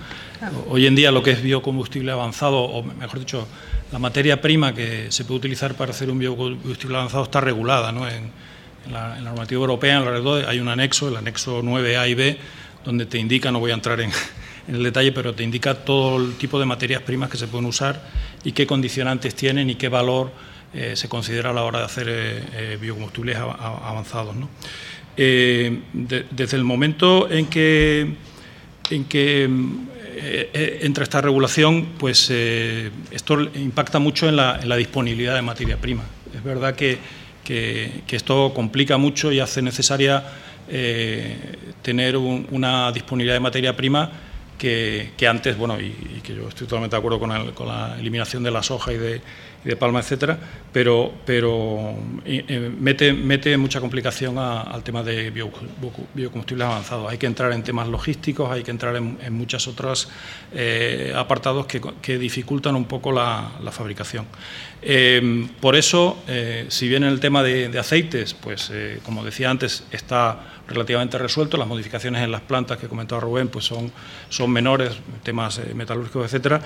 Hoy en día lo que es biocombustible avanzado, o mejor dicho, la materia prima que se puede utilizar para hacer un biocombustible avanzado está regulada ¿no? en, la, normativa europea. En hay un anexo, el anexo 9A y B, donde te indica, no voy a entrar [laughs] en, el detalle, pero te indica todo el tipo de materias primas que se pueden usar y qué condicionantes tienen y qué valor eh, se considera a la hora de hacer eh, eh, biocombustibles avanzados. ¿no? Eh, desde el momento en que, en que eh, eh, entra esta regulación, pues esto impacta mucho en la, disponibilidad de materia prima. Es verdad que, esto complica mucho y hace necesaria tener una disponibilidad de materia prima que, antes, bueno, y, que yo estoy totalmente de acuerdo con, con la eliminación de la soja y de, de palma, etcétera, pero, pero eh, mete, mete mucha complicación al tema de biocombustibles avanzados. Hay que entrar en temas logísticos, hay que entrar en, en muchos otros eh, apartados que, dificultan un poco la, fabricación. Eh, por eso, si bien en el tema de, aceites, pues como decía antes, está relativamente resuelto. Las modificaciones en las plantas que comentaba Rubén pues son, son menores, temas metalúrgicos, etcétera.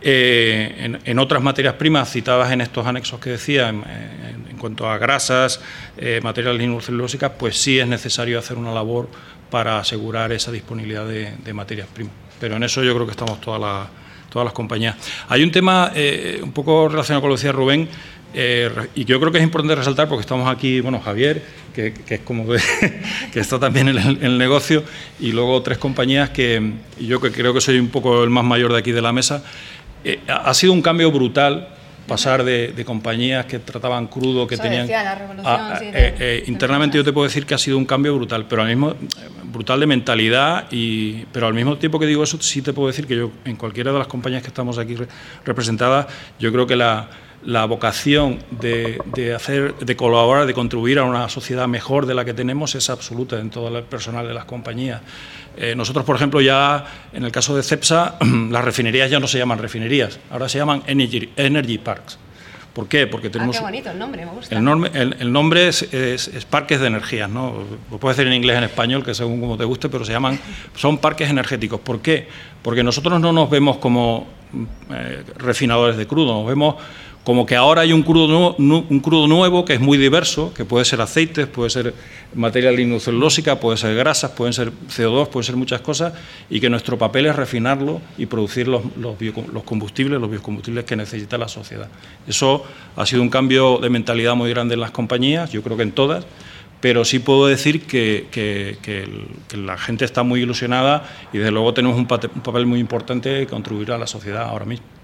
en, en, otras materias primas citadas en estos anexos que decía, en, cuanto a grasas, eh, materiales lignocellulósicas, pues sí es necesario hacer una labor para asegurar esa disponibilidad de, materias primas. Pero en eso yo creo que estamos todas las, todas las compañías. Hay un tema eh, un poco relacionado con lo que decía Rubén, eh, y yo creo que es importante resaltar, porque estamos aquí, bueno, Javier, que, es como [laughs] que, está también en el, negocio, y luego tres compañías que yo que creo que soy un poco el más mayor de aquí de la mesa. ha sido un cambio brutal pasar de, compañías que trataban crudo, que tenían... Eh, eh, internamente yo te puedo decir que ha sido un cambio brutal, pero al mismo brutal de mentalidad, y, pero al mismo tiempo que digo eso, sí te puedo decir que yo, en cualquiera de las compañías que estamos aquí representadas, yo creo que la la vocación de, hacer, de colaborar, de contribuir a una sociedad mejor de la que tenemos es absoluta en todo el personal de las compañías. Eh, nosotros, por ejemplo, ya en el caso de CEPSA, [clears throat] las refinerías ya no se llaman refinerías, ahora se llaman Energy, energy Parks. ¿Por qué? Porque tenemos... Ah, qué bonito el nombre, me gusta. El, nombre, es, parques de energías, ¿no? Lo puedes decir en inglés en español, que según como te guste, pero se llaman... Son parques energéticos. ¿Por qué? Porque nosotros no nos vemos como eh, refinadores de crudo, nos vemos como que ahora hay un crudo, un crudo nuevo que es muy diverso, que puede ser aceites, puede ser materia lignocelulósica, puede ser grasas, pueden ser CO2, puede ser muchas cosas, y que nuestro papel es refinarlo y producir los, los, los combustibles, los biocombustibles que necesita la sociedad. Eso ha sido un cambio de mentalidad muy grande en las compañías, yo creo que en todas, pero sí puedo decir que, que, la gente está muy ilusionada y desde luego tenemos un papel muy importante que contribuir a la sociedad ahora mismo.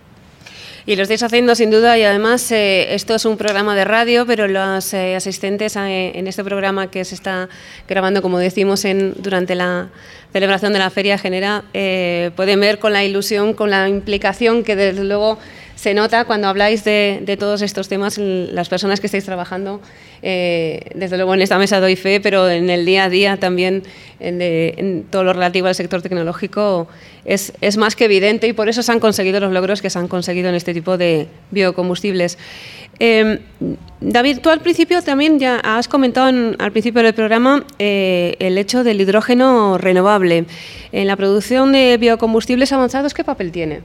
Y lo estáis haciendo sin duda y además eh, esto es un programa de radio, pero los eh, asistentes en este programa que se está grabando, como decimos, en, durante la celebración de la Feria Genera, eh, pueden ver con la ilusión, con la implicación que desde luego se nota cuando habláis de, todos estos temas, las personas que estáis trabajando, eh, desde luego en esta mesa doy fe, pero en el día a día también, en, todo lo relativo al sector tecnológico, es, más que evidente y por eso se han conseguido los logros que se han conseguido en este tipo de biocombustibles. Em, David, tú al principio también ya has comentado al principio del programa eh, el hecho del hidrógeno renovable. En la producción de biocombustibles avanzados, ¿qué papel tiene?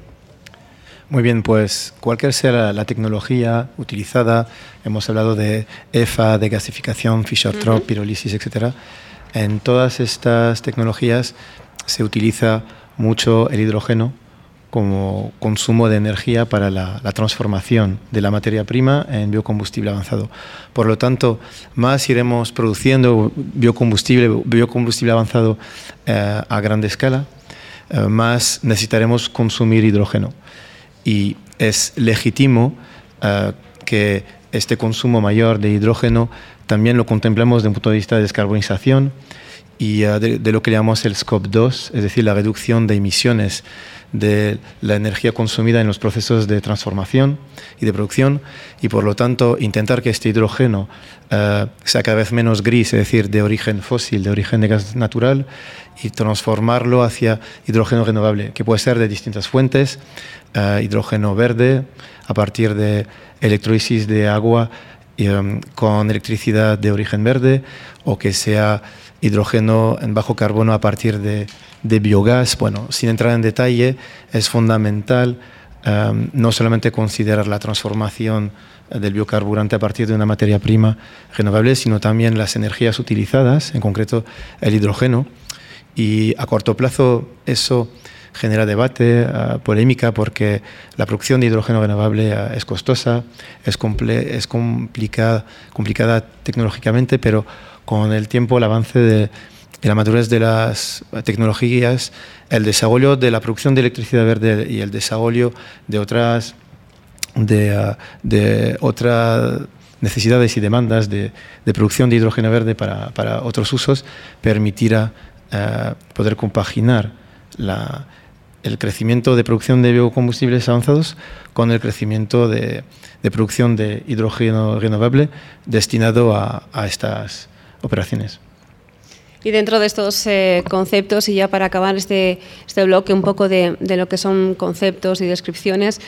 Muy bien, pues cualquier sea la, tecnología utilizada, hemos hablado de EFA, de gasificación, Fischer-Tropsch, pirolisis, etc. En todas estas tecnologías se utiliza mucho el hidrógeno como consumo de energía para la, transformación de la materia prima en biocombustible avanzado. Por lo tanto, más iremos produciendo biocombustible, biocombustible avanzado eh, a gran escala, eh, más necesitaremos consumir hidrógeno y es legítimo eh, que este consumo mayor de hidrógeno también lo contemplamos desde un punto de vista de descarbonización y uh, de, de, lo que llamamos el Scope 2, es decir, la reducción de emisiones de la energía consumida en los procesos de transformación y de producción y por lo tanto intentar que este hidrógeno uh, sea cada vez menos gris, es decir, de origen fósil, de origen de gas natural y transformarlo hacia hidrógeno renovable, que puede ser de distintas fuentes, uh, hidrógeno verde a partir de electrólisis de agua um, con electricidad de origen verde o que sea hidrógeno en bajo carbono a partir de, de biogás. Bueno, sin entrar en detalle, es fundamental um, no solamente considerar la transformación del biocarburante a partir de una materia prima renovable, sino también las energías utilizadas, en concreto el hidrógeno. Y a corto plazo eso genera debate, uh, polémica, porque la producción de hidrógeno renovable uh, es costosa, es, comple es complicada, complicada tecnológicamente, pero con el tiempo, el avance de, la madurez de las tecnologías, el desarrollo de la producción de electricidad verde y el desarrollo de otras, de, uh, otras necesidades y demandas de, producción de hidrógeno verde para, para otros usos permitirá uh, poder compaginar la, el crecimiento de producción de biocombustibles avanzados con el crecimiento de, de producción de hidrógeno renovable destinado a, a estas operaciones. Y dentro de estos eh, conceptos, y ya para acabar este, este bloque un poco de, de, lo que son conceptos y descripciones,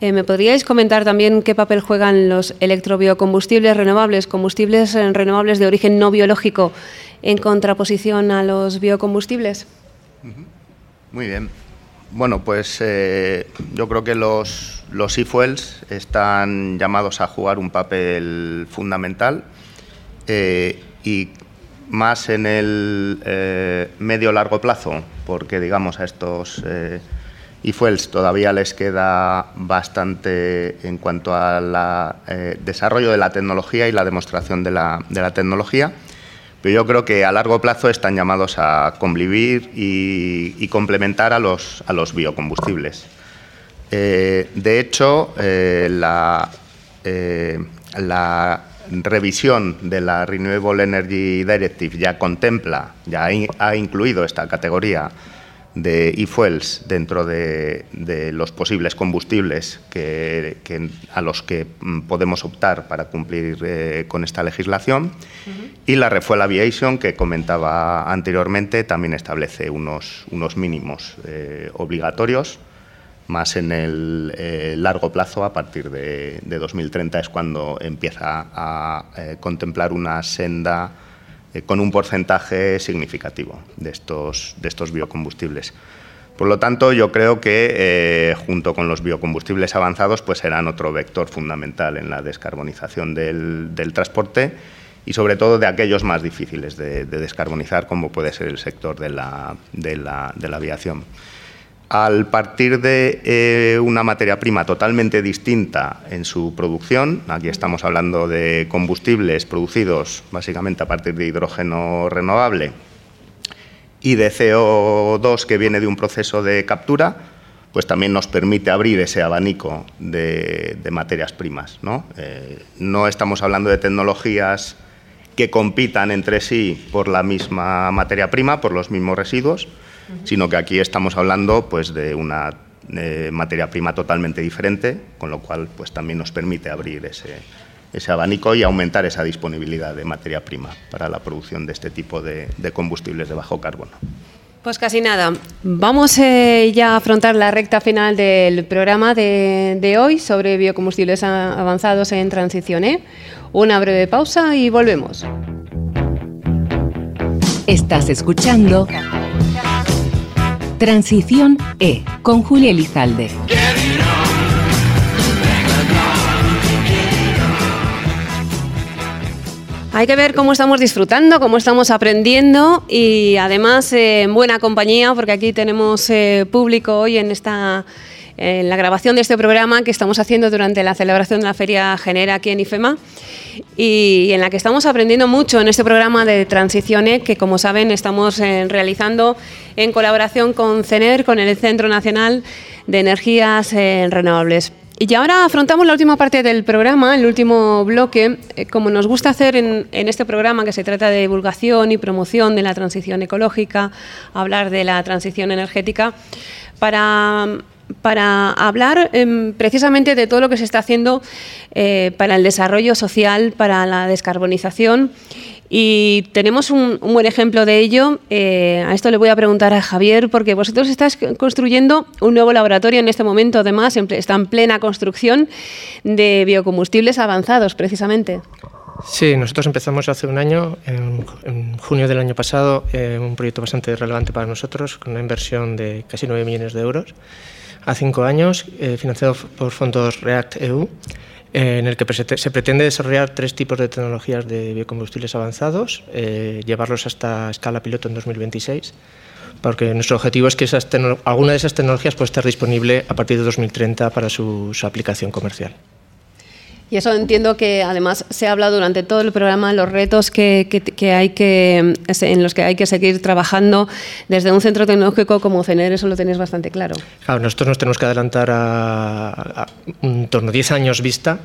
eh, ¿me podríais comentar también qué papel juegan los electrobiocombustibles renovables, combustibles renovables de origen no biológico, en contraposición a los biocombustibles? Muy bien. Bueno, pues eh, yo creo que los, los e-fuels están llamados a jugar un papel fundamental eh, y más en el eh, medio-largo plazo, porque digamos a estos eh, e-fuels todavía les queda bastante en cuanto al eh, desarrollo de la tecnología y la demostración de la, de la, tecnología, pero yo creo que a largo plazo están llamados a convivir y, y complementar a los, a los biocombustibles. Eh, de hecho, la, la revisión de la Renewable Energy Directive ya contempla, ya ha incluido esta categoría de e-fuels dentro de, de, los posibles combustibles que, que, a los que mm, podemos optar para cumplir eh, con esta legislación. Uh -huh. Y la Refuel Aviation, que comentaba anteriormente, también establece unos, unos mínimos eh, obligatorios más en el eh, largo plazo, a partir de, de, 2030 es cuando empieza a eh, contemplar una senda eh, con un porcentaje significativo de estos, de estos biocombustibles. Por lo tanto, yo creo que junto con los biocombustibles avanzados pues serán otro vector fundamental en la descarbonización del, del transporte y sobre todo de aquellos más difíciles de, de descarbonizar, como puede ser el sector de la, de la, de la aviación al partir de eh, una materia prima totalmente distinta en su producción, aquí estamos hablando de combustibles producidos básicamente a partir de hidrógeno renovable y de CO2 que viene de un proceso de captura, pues también nos permite abrir ese abanico de, materias primas. Eh, no estamos hablando de tecnologías que compitan entre sí por la misma materia prima, por los mismos residuos, sino que aquí estamos hablando pues, de una eh, materia prima totalmente diferente, con lo cual pues, también nos permite abrir ese, ese abanico y aumentar esa disponibilidad de materia prima para la producción de este tipo de, de combustibles de bajo carbono. Pues casi nada. Vamos eh, ya a afrontar la recta final del programa de, de, hoy sobre biocombustibles avanzados en transición. ¿eh? Una breve pausa y volvemos. Estás escuchando Transición E con Julia Elizalde. Hay que ver cómo estamos disfrutando, cómo estamos aprendiendo y además en buena compañía, porque aquí tenemos eh, público hoy en esta en la grabación de este programa que estamos haciendo durante la celebración de la Feria Genera aquí en IFEMA y en la que estamos aprendiendo mucho en este programa de transiciones que, como saben, estamos eh, realizando en colaboración con CENER, con el Centro Nacional de Energías eh, Renovables. Y ahora afrontamos la última parte del programa, el último bloque, eh, como nos gusta hacer en, este programa, que se trata de divulgación y promoción de la transición ecológica, hablar de la transición energética, para, para hablar em, precisamente de todo lo que se está haciendo eh, para el desarrollo social, para la descarbonización y tenemos un, buen ejemplo de ello. Eh, a esto le voy a preguntar a Javier, porque vosotros estáis construyendo un nuevo laboratorio en este momento, además, está en plena construcción de biocombustibles avanzados, precisamente. Sí, nosotros empezamos hace un año, en, junio del año pasado, eh, un proyecto bastante relevante para nosotros, con una inversión de casi 9 millones de euros, a cinco años, eh, financiado por fondos REACT EU en el que se pretende desarrollar tres tipos de tecnologías de biocombustibles avanzados, eh, llevarlos hasta escala piloto en 2026, porque nuestro objetivo es que alguna de esas tecnologías pueda estar disponible a partir de 2030 para su aplicación comercial. Y eso entiendo que además se ha hablado durante todo el programa los retos que, hay que, en los que hay que seguir trabajando desde un centro tecnológico como CENER, eso lo tenéis bastante claro. Claro, nosotros nos tenemos que adelantar a, un torno a 10 años vista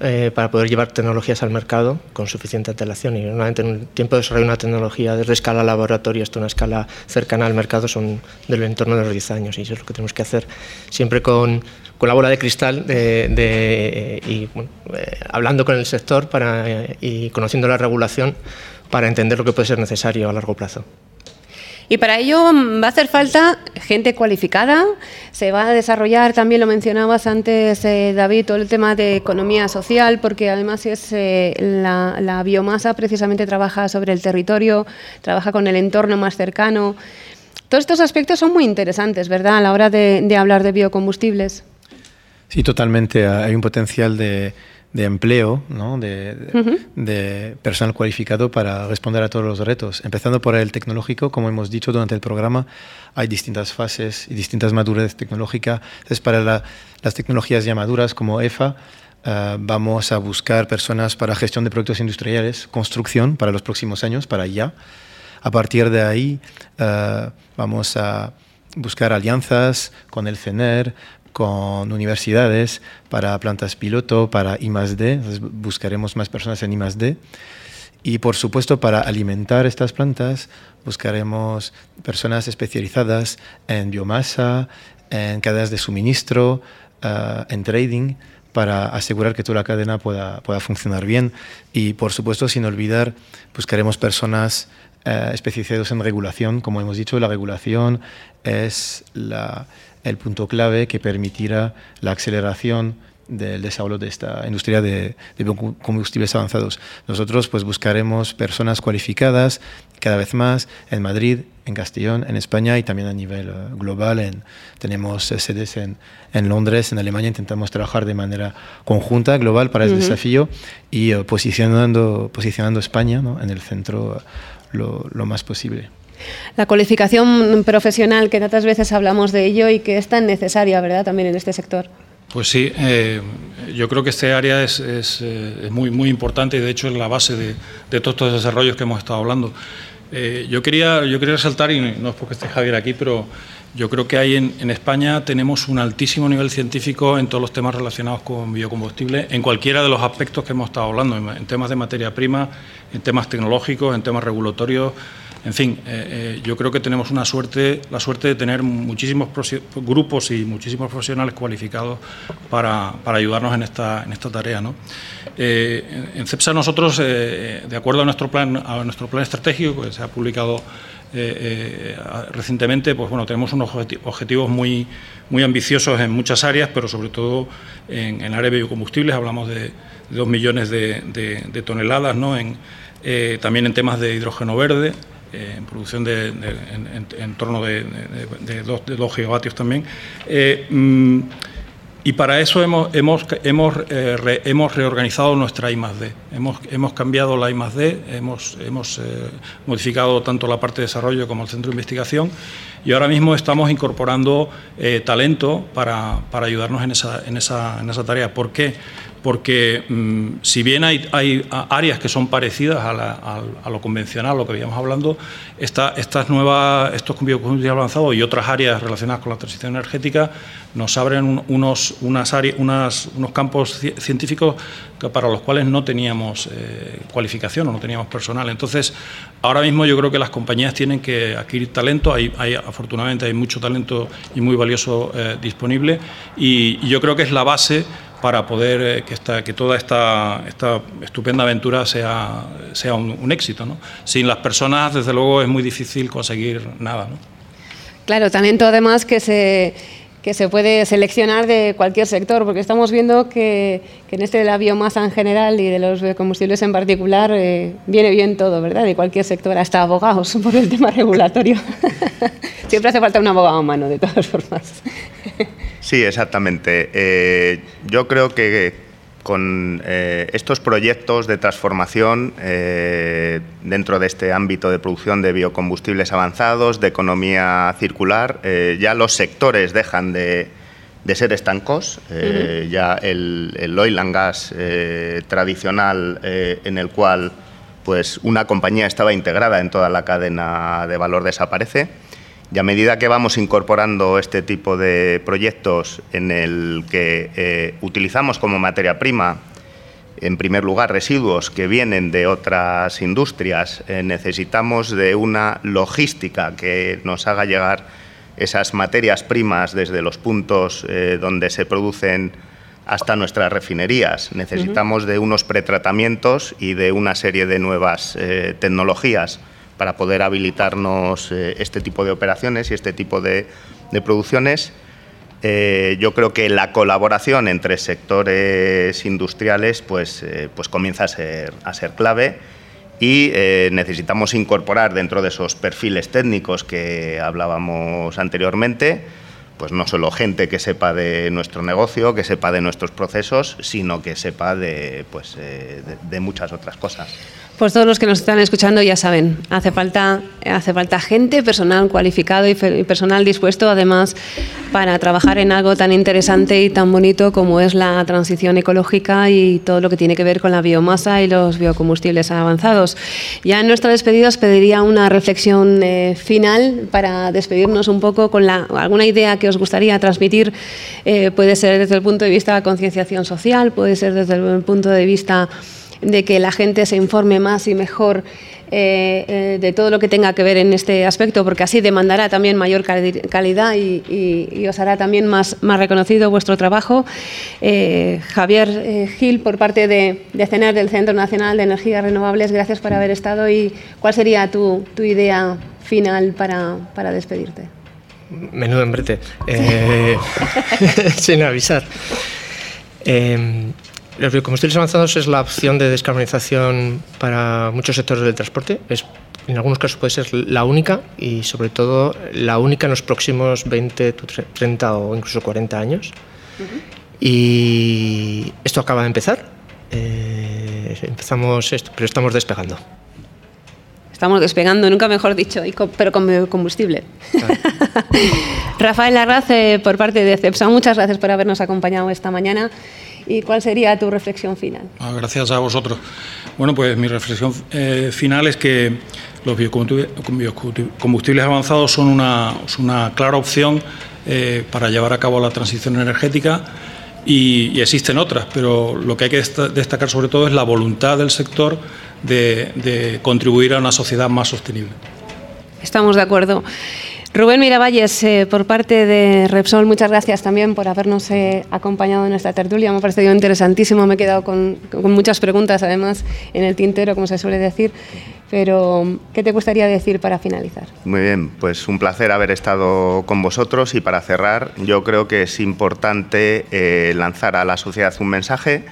eh, para poder llevar tecnologías al mercado con suficiente antelación. Y normalmente en un tiempo de desarrollo de una tecnología desde escala laboratorio hasta una escala cercana al mercado son del entorno de los 10 años y eso es lo que tenemos que hacer siempre con con la bola de cristal de, y eh, hablando con el sector para, y conociendo la regulación para entender lo que puede ser necesario a largo plazo. Y para ello va a hacer falta gente cualificada, se va a desarrollar, también lo mencionabas antes, eh, David, todo el tema de economía social, porque además es eh, la, biomasa precisamente trabaja sobre el territorio, trabaja con el entorno más cercano. Todos estos aspectos son muy interesantes, ¿verdad?, a la hora de hablar de biocombustibles. Sí, totalmente. Hay un potencial de, empleo, ¿no? de, personal cualificado para responder a todos los retos. Empezando por el tecnológico, como hemos dicho durante el programa, hay distintas fases y distintas madurez tecnológica. Entonces, para las tecnologías ya maduras como EFA, eh, vamos a buscar personas para gestión de proyectos industriales, construcción para los próximos años, para ya. A partir de ahí, uh, vamos a buscar alianzas con el CENER, con universidades para plantas piloto, para I+D, buscaremos más personas en I+D. Y por supuesto, para alimentar estas plantas, buscaremos personas especializadas en biomasa, en cadenas de suministro, eh, en trading, para asegurar que toda la cadena pueda, pueda funcionar bien. Y por supuesto, sin olvidar, buscaremos personas eh, especializadas en regulación. Como hemos dicho, la regulación es la, el punto clave que permitirá la aceleración del desarrollo de esta industria de, combustibles avanzados. Nosotros pues buscaremos personas cualificadas cada vez más en Madrid, en Castellón, en España y también a nivel eh, global. En, tenemos eh, sedes en, en, Londres, en Alemania. Intentamos trabajar de manera conjunta, global, para el desafío y eh, posicionando, posicionando España en el centro lo, lo más posible. La cualificación profesional, que tantas veces hablamos de ello y que es tan necesaria, ¿verdad?, también en este sector. Pues sí, eh, yo creo que este área es, eh, muy, muy importante y de hecho es la base de, todos estos desarrollos que hemos estado hablando. Eh, yo, quería, yo quería resaltar, y no es porque esté Javier aquí, pero yo creo que hay en, España tenemos un altísimo nivel científico en todos los temas relacionados con biocombustibles, en cualquiera de los aspectos que hemos estado hablando, en temas de materia prima, en temas tecnológicos, en temas regulatorios. En fin, eh, eh, yo creo que tenemos una suerte, la suerte de tener muchísimos grupos y muchísimos profesionales cualificados para, ayudarnos en esta, en esta tarea. ¿no? Eh, en CEPSA nosotros, de acuerdo a nuestro plan, a nuestro plan estratégico que se ha publicado recientemente, pues bueno, tenemos unos objetivos muy, muy ambiciosos en muchas áreas, pero sobre todo en, el área de biocombustibles hablamos de, dos millones de, toneladas, ¿no? en, también en temas de hidrógeno verde, eh, en producción de, en, torno de, 2 gigavatios también. Eh, mm, y para eso hemos, hemos, hemos, eh, hemos reorganizado nuestra I +D. Hemos, hemos cambiado la I +D, hemos, hemos modificado tanto la parte de desarrollo como el centro de investigación y ahora mismo estamos incorporando talento para, para, ayudarnos en esa, en, esa, en esa tarea. ¿Por qué? Porque mm, si bien hay, áreas que son parecidas a, lo convencional, lo que habíamos hablando, esta, estas nuevas, estos biocombustibles avanzados y otras áreas relacionadas con la transición energética nos abren unos campos científicos para los cuales no teníamos eh, cualificación o no teníamos personal. Entonces, ahora mismo yo creo que las compañías tienen que adquirir talento, hay, afortunadamente hay mucho talento y muy valioso eh, disponible y yo creo que es la base para poder eh, que, esta, que toda esta, esta, estupenda aventura sea, sea un, éxito. ¿no? Sin las personas, desde luego, es muy difícil conseguir nada. ¿no? Claro, talento además que se, que se puede seleccionar de cualquier sector, porque estamos viendo que, en este de la biomasa en general y de los combustibles en particular eh, viene bien todo, ¿verdad? De cualquier sector, hasta abogados [laughs] por el tema regulatorio. [laughs] Siempre hace falta un abogado a mano, de todas formas. Sí, exactamente. Eh, yo creo que con eh, estos proyectos de transformación eh, dentro de este ámbito de producción de biocombustibles avanzados, de economía circular, ya los sectores dejan de, ser estancos. Ya el, el, oil and gas tradicional en el cual pues, una compañía estaba integrada en toda la cadena de valor desaparece y a medida que vamos incorporando este tipo de proyectos en el que eh, utilizamos como materia prima, en primer lugar, residuos que vienen de otras industrias, eh, necesitamos de una logística que nos haga llegar esas materias primas desde los puntos eh, donde se producen hasta nuestras refinerías. Necesitamos de unos pretratamientos y de una serie de nuevas tecnologías para poder habilitarnos eh, este tipo de operaciones y este tipo de, producciones. Eh, yo creo que la colaboración entre sectores industriales pues, eh, pues comienza a ser, a ser clave y necesitamos incorporar dentro de esos perfiles técnicos que hablábamos anteriormente, pues no solo gente que sepa de nuestro negocio, que sepa de nuestros procesos, sino que sepa de, pues, de muchas otras cosas. Pues todos los que nos están escuchando ya saben, hace falta, hace falta gente, personal cualificado y personal dispuesto además para trabajar en algo tan interesante y tan bonito como es la transición ecológica y todo lo que tiene que ver con la biomasa y los biocombustibles avanzados. Ya en nuestra despedida os pediría una reflexión eh, final para despedirnos un poco con la, alguna idea que os gustaría transmitir. Eh, puede ser desde el punto de vista de concienciación social, puede ser desde el punto de vista de que la gente se informe más y mejor eh, eh, de todo lo que tenga que ver en este aspecto, porque así demandará también mayor calidad y, os hará también más, más reconocido vuestro trabajo. Eh, Javier Gil, por parte de, de CENER, del Centro Nacional de Energías Renovables, gracias por haber estado y cuál sería tu, tu idea final para, para despedirte. Menudo embrete, [laughs] sin avisar. Los biocombustibles avanzados es la opción de descarbonización para muchos sectores del transporte. Es, en algunos casos puede ser la única y sobre todo la única en los próximos 20, 30 o incluso 40 años. Y esto acaba de empezar. Eh, empezamos esto, pero estamos despegando. Estamos despegando, nunca mejor dicho, pero con combustible. [laughs] Rafael Arraz, eh, por parte de CEPSA, muchas gracias por habernos acompañado esta mañana. ¿Y cuál sería tu reflexión final? Ah, gracias a vosotros. Bueno, pues mi reflexión eh, final es que los biocombustibles avanzados son una, una clara opción eh, para llevar a cabo la transición energética y, existen otras, pero lo que hay que destacar sobre todo es la voluntad del sector de, de contribuir a una sociedad más sostenible. Estamos de acuerdo. Rubén Miravalles, eh, por parte de Repsol, muchas gracias también por habernos eh, acompañado en esta tertulia. Me ha parecido interesantísimo, me he quedado con, muchas preguntas además en el tintero, como se suele decir. Pero, ¿qué te gustaría decir para finalizar? Muy bien, pues un placer haber estado con vosotros y para cerrar, yo creo que es importante eh, lanzar a la sociedad un mensaje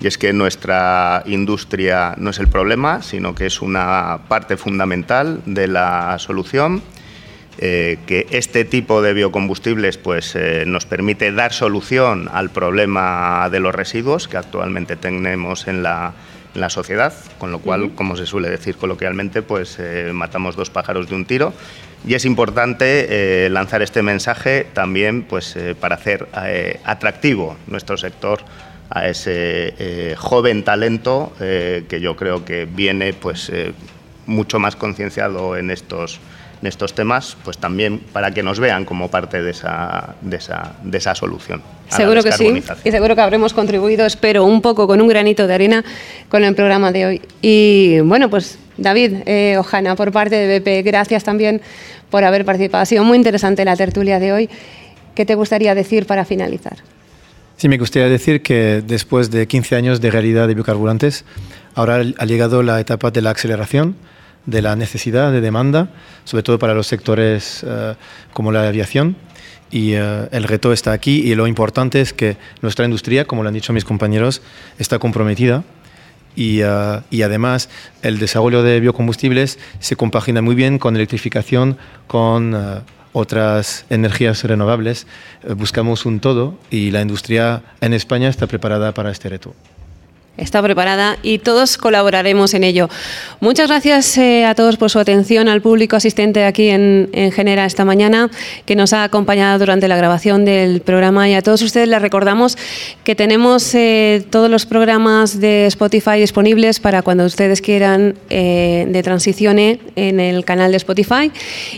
y es que nuestra industria no es el problema, sino que es una parte fundamental de la solución eh, que este tipo de biocombustibles pues, eh, nos permite dar solución al problema de los residuos que actualmente tenemos en la, sociedad, con lo cual, como se suele decir coloquialmente, pues eh, matamos dos pájaros de un tiro. Y es importante lanzar este mensaje también pues, para hacer atractivo nuestro sector a ese joven talento que yo creo que viene pues mucho más concienciado en estos en estos temas, pues también para que nos vean como parte de esa, de esa, de esa solución. Seguro que sí, y seguro que habremos contribuido, espero, un poco con un granito de arena con el programa de hoy. Y bueno, pues David, eh, Ojana, por parte de BP, gracias también por haber participado. Ha sido muy interesante la tertulia de hoy. ¿Qué te gustaría decir para finalizar? Sí, me gustaría decir que después de 15 años de realidad de biocarburantes, ahora ha llegado la etapa de la aceleración de la necesidad de demanda, sobre todo para los sectores eh, como la aviación. Y eh, el reto está aquí y lo importante es que nuestra industria, como lo han dicho mis compañeros, está comprometida y, eh, y, además el desarrollo de biocombustibles se compagina muy bien con electrificación, con otras energías renovables. buscamos un todo y la industria en España está preparada para este reto está preparada y todos colaboraremos en ello. Muchas gracias eh, a todos por su atención, al público asistente aquí en, en, Genera esta mañana que nos ha acompañado durante la grabación del programa y a todos ustedes les recordamos que tenemos eh, todos los programas de Spotify disponibles para cuando ustedes quieran eh, de Transicione en el canal de Spotify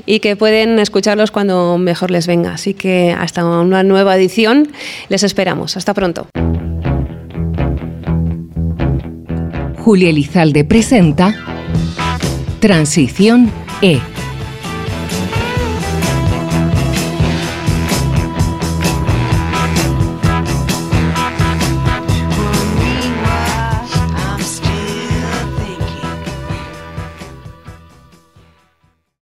y que pueden escucharlos cuando mejor les venga. Así que hasta una nueva edición les esperamos. Hasta pronto. Julia Elizalde presenta Transición E